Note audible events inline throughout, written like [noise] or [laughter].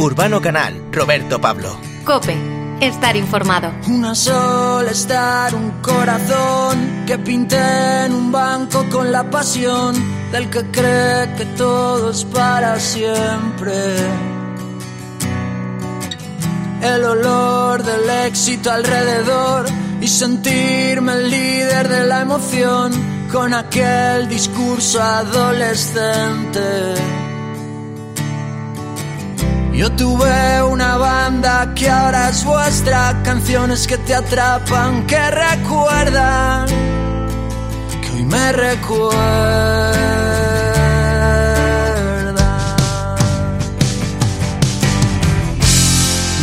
Urbano Canal, Roberto Pablo. Cope, estar informado. Una sola estar, un corazón que pinte en un banco con la pasión del que cree que todo es para siempre. El olor del éxito alrededor y sentirme el líder de la emoción con aquel discurso adolescente. Yo tuve una banda que ahora es vuestra, canciones que te atrapan, que recuerdan, que hoy me recuerdan.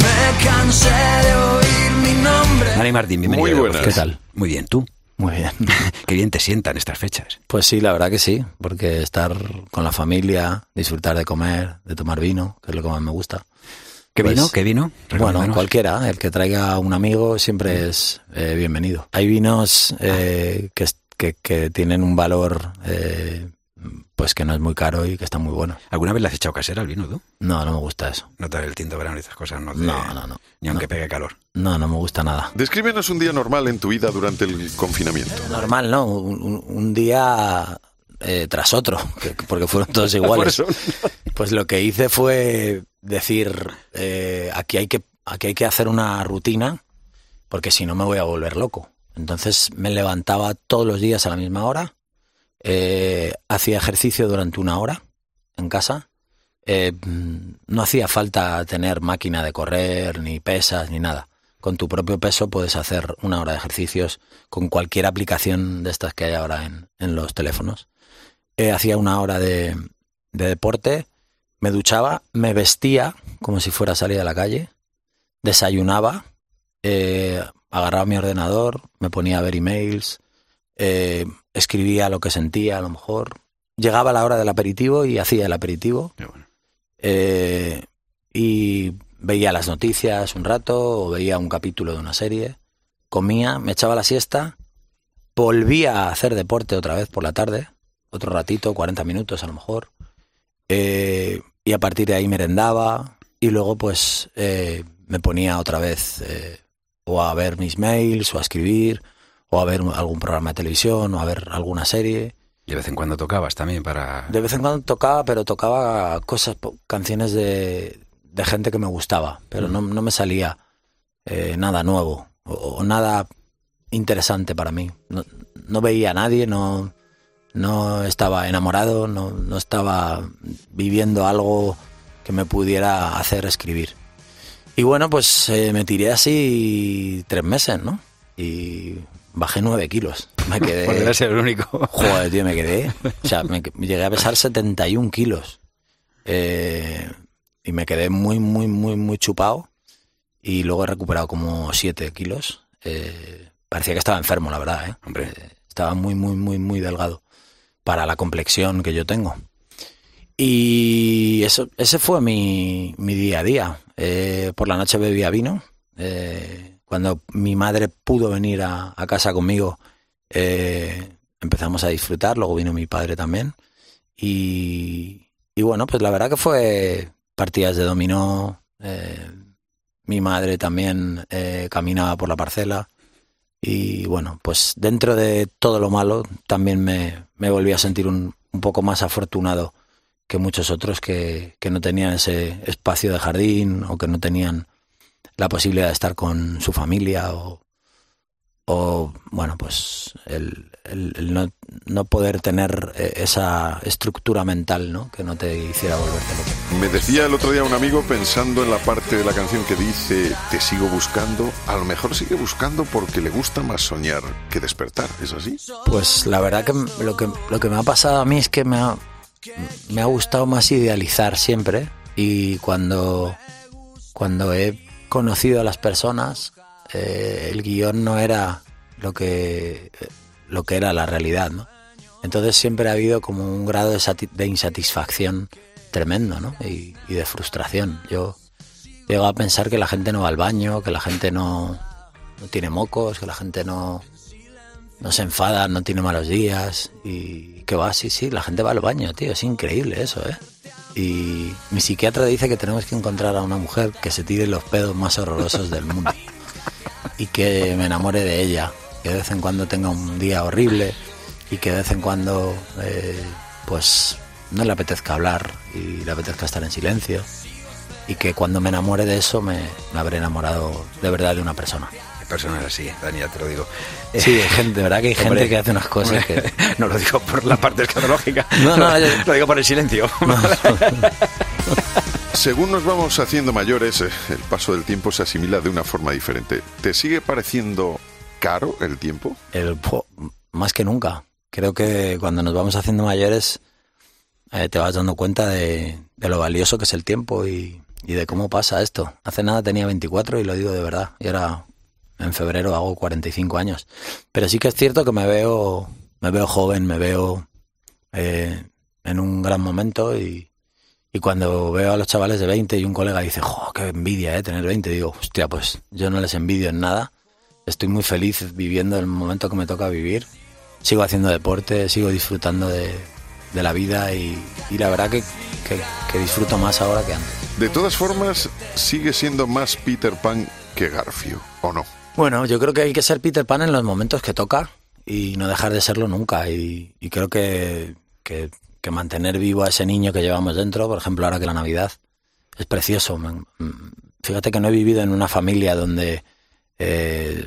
Me cansé de oír mi nombre. Dani Martín, bienvenido. Muy buenas. ¿Qué tal? Muy bien, ¿tú? Muy bien. [laughs] Qué bien te sientan estas fechas. Pues sí, la verdad que sí, porque estar con la familia, disfrutar de comer, de tomar vino, que es lo que más me gusta. ¿Qué Pues, vino? ¿Qué vino? Bueno, cualquiera, el que traiga un amigo siempre es eh, bienvenido. Hay vinos eh, que, es- que, que tienen un valor eh, pues que no es muy caro y que está muy bueno. ¿Alguna vez le has echado casera al vino tú? No, no me gusta eso. No te el tinto verano y esas cosas, no te- No, no, no. Ni aunque No. pegue calor. No, no me gusta nada. Descríbenos un día normal en tu vida durante el confinamiento. Normal, ¿no? Un, día eh, tras otro, [laughs] que- porque fueron todos [laughs] iguales. Por eso. Pues lo que hice fue decir, eh, aquí, hay que, aquí hay que hacer una rutina, porque si no me voy a volver loco. Entonces me levantaba todos los días a la misma hora, eh, hacía ejercicio durante una hora en casa. Eh, no hacía falta tener máquina de correr, ni pesas, ni nada. Con tu propio peso puedes hacer una hora de ejercicios con cualquier aplicación de estas que hay ahora en, los teléfonos. Eh, hacía una hora de, de deporte, me duchaba, me vestía como si fuera a salir a la calle, desayunaba, agarraba mi ordenador, me ponía a ver emails, eh, escribía lo que sentía a lo mejor. Llegaba la hora del aperitivo y hacía el aperitivo. Bueno. Eh, y veía las noticias un rato o veía un capítulo de una serie, comía, me echaba la siesta, volvía a hacer deporte otra vez por la tarde, otro ratito, 40 minutos a lo mejor, eh, y a partir de ahí merendaba y luego pues eh, me ponía otra vez o a ver mis mails o a escribir o a ver algún programa de televisión o a ver alguna serie. Y de vez en cuando tocabas también para... De vez en cuando tocaba, pero tocaba cosas, canciones de, de gente que me gustaba, pero no, no me salía eh, nada nuevo o, o nada interesante para mí. No, no veía a nadie, no, no estaba enamorado, no, no estaba viviendo algo que me pudiera hacer escribir. Y bueno, pues eh, me tiré así tres meses, ¿no? Y bajé nueve kilos. Me quedé... Podría ser el único. Joder, tío, me quedé. O sea, me, llegué a pesar 71 kilos. Eh, y me quedé muy, muy, muy, muy chupado. Y luego he recuperado como 7 kilos. Eh, parecía que estaba enfermo, la verdad, ¿eh? Hombre. Eh, estaba muy, muy, muy, muy delgado. Para la complexión que yo tengo. Y eso, ese fue mi, mi día a día. Eh, por la noche bebía vino. Eh, cuando mi madre pudo venir a, casa conmigo, eh, empezamos a disfrutar. Luego vino mi padre también. Y, y bueno, pues la verdad que fue partidas de dominó. eh, mi madre también eh, caminaba por la parcela. Y bueno, pues dentro de todo lo malo, también me, me volví a sentir un, un poco más afortunado que muchos otros que, que no tenían ese espacio de jardín o que no tenían la posibilidad de estar con su familia o, o bueno, pues el, el- el no, no poder tener eh, esa estructura mental ¿no? que no te hiciera volverte loco. Me decía el otro día un amigo pensando en la parte de la canción que dice Te sigo buscando, a lo mejor sigue buscando porque le gusta más soñar que despertar, ¿es así? Pues la verdad que lo que, lo que me ha pasado a mí es que me ha, me ha gustado más idealizar siempre y cuando, cuando he conocido a las personas, eh, el guion no era lo que, lo que era la realidad, ¿no? Entonces siempre ha habido como un grado de, de insatisfacción tremendo, ¿no? Y, y de frustración. Yo llego a pensar que la gente no va al baño, que la gente no, no tiene mocos, que la gente no, no se enfada, no tiene malos días y que va, sí, sí, la gente va al baño, tío, es increíble eso, ¿eh? Y mi psiquiatra dice que tenemos que encontrar a una mujer que se tire los pedos más horrorosos del mundo y que me enamore de ella, que de vez en cuando tenga un día horrible y que de vez en cuando eh, pues no le apetezca hablar y le apetezca estar en silencio y que cuando me enamore de eso me, me habré enamorado de verdad de una persona. Personas así, Dani, ya te lo digo. Sí, hay gente, de verdad que hay gente Hombre, que hace unas cosas que... [laughs] No lo digo por la parte escatológica. [laughs] No, no, [laughs] yo- lo digo por el silencio. Según nos vamos haciendo mayores, eh, el paso del tiempo se asimila de una forma diferente. ¿Te sigue pareciendo caro el tiempo? El, po- más que nunca. Creo que cuando nos vamos haciendo mayores eh, te vas dando cuenta de, de lo valioso que es el tiempo y, y de cómo pasa esto. Hace nada tenía 24 y lo digo de verdad. Y ahora en febrero hago 45 años. Pero sí que es cierto que me veo, me veo joven, me veo eh, en un gran momento y, y cuando veo a los chavales de 20 y un colega dice, jo, qué envidia, eh, tener 20, digo, hostia, pues yo no les envidio en nada. Estoy muy feliz viviendo el momento que me toca vivir. Sigo haciendo deporte, sigo disfrutando de, de la vida y, y la verdad que, que- que disfruto más ahora que antes. De todas formas, sigue siendo más Peter Pan que Garfio, ¿o no? Bueno, yo creo que hay que ser Peter Pan en los momentos que toca y no dejar de serlo nunca. Y, y creo que, que- mantener vivo a ese niño que llevamos dentro, por ejemplo, ahora que la Navidad, es precioso. Mm, Fíjate que no he vivido en una familia donde eh,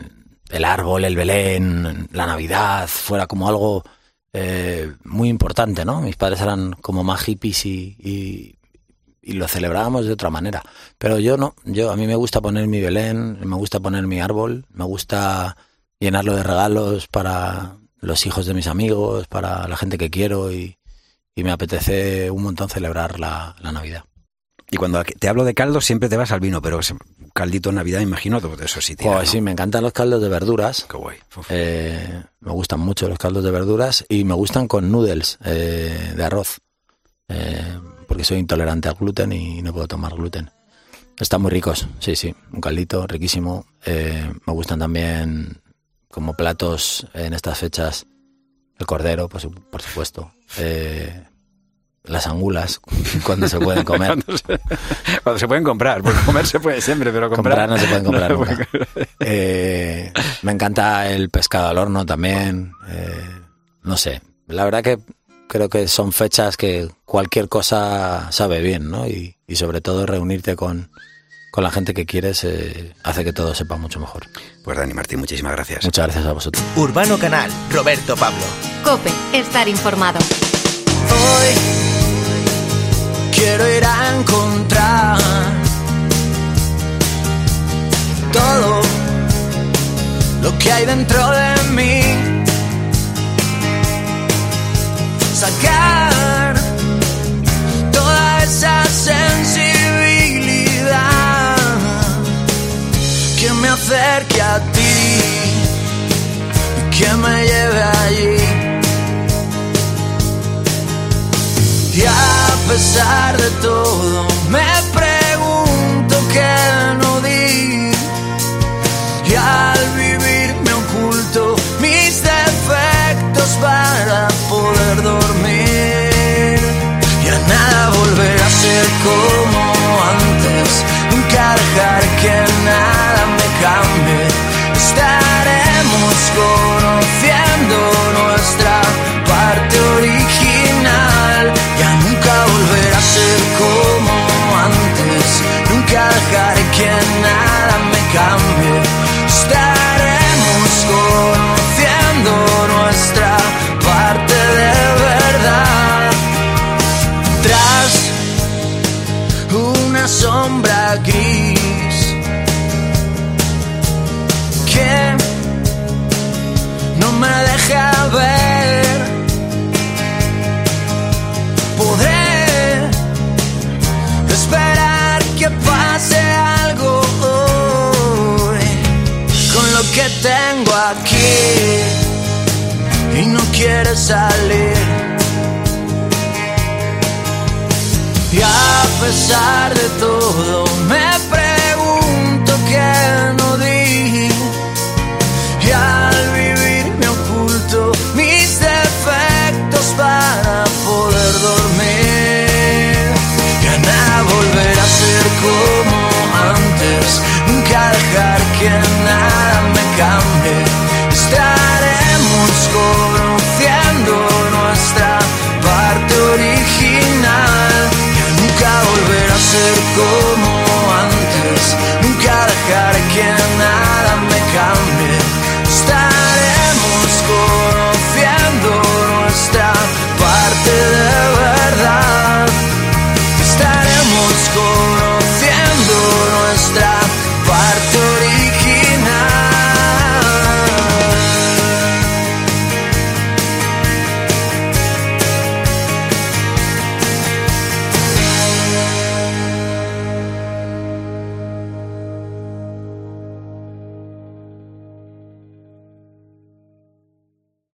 el árbol, el Belén, la Navidad fuera como algo eh, muy importante, ¿no? Mis padres eran como más hippies y, y lo celebrábamos de otra manera. Pero yo no, yo a mí me gusta poner mi Belén, me gusta poner mi árbol, me gusta llenarlo de regalos para los hijos de mis amigos, para la gente que quiero y, y me apetece un montón celebrar la, la Navidad. Y cuando te hablo de caldo siempre te vas al vino, pero caldito en Navidad, imagino, todo eso sí tira, Pues ¿no? sí, me encantan los caldos de verduras. Qué guay. Eh, me gustan mucho los caldos de verduras y me gustan con noodles eh, de arroz. Eh, porque soy intolerante al gluten y no puedo tomar gluten. Están muy ricos, sí, sí. Un caldito riquísimo. Eh, me gustan también como platos en estas fechas el cordero, por, su- por supuesto. Eh, las angulas, [laughs] cuando se pueden comer. [laughs] Cuando se, cuando se pueden comprar, porque comer se puede siempre, pero comprar, Comprar no se pueden [laughs] comprar no se nunca. puede- Eh, me encanta el pescado al horno también. no sé, la verdad que creo que son fechas que cualquier cosa sabe bien, ¿no? Y, y sobre todo reunirte con, con la gente que quieres eh, hace que todo sepa mucho mejor. Pues Dani Martín, muchísimas gracias. Muchas gracias a vosotros. Urbano Canal, Roberto Pablo. Cope, estar informado. Hoy quiero ir a encontrar todo lo que hay dentro de mí. Pesar de todo, me pregunto qué no di. Y al vivir me oculto mis defectos para poder dormir. Y a nada volver a ser como antes. Nunca dejar que nada me cambie. Estaremos conociendo dejar quiere salir. Y a pesar de todo,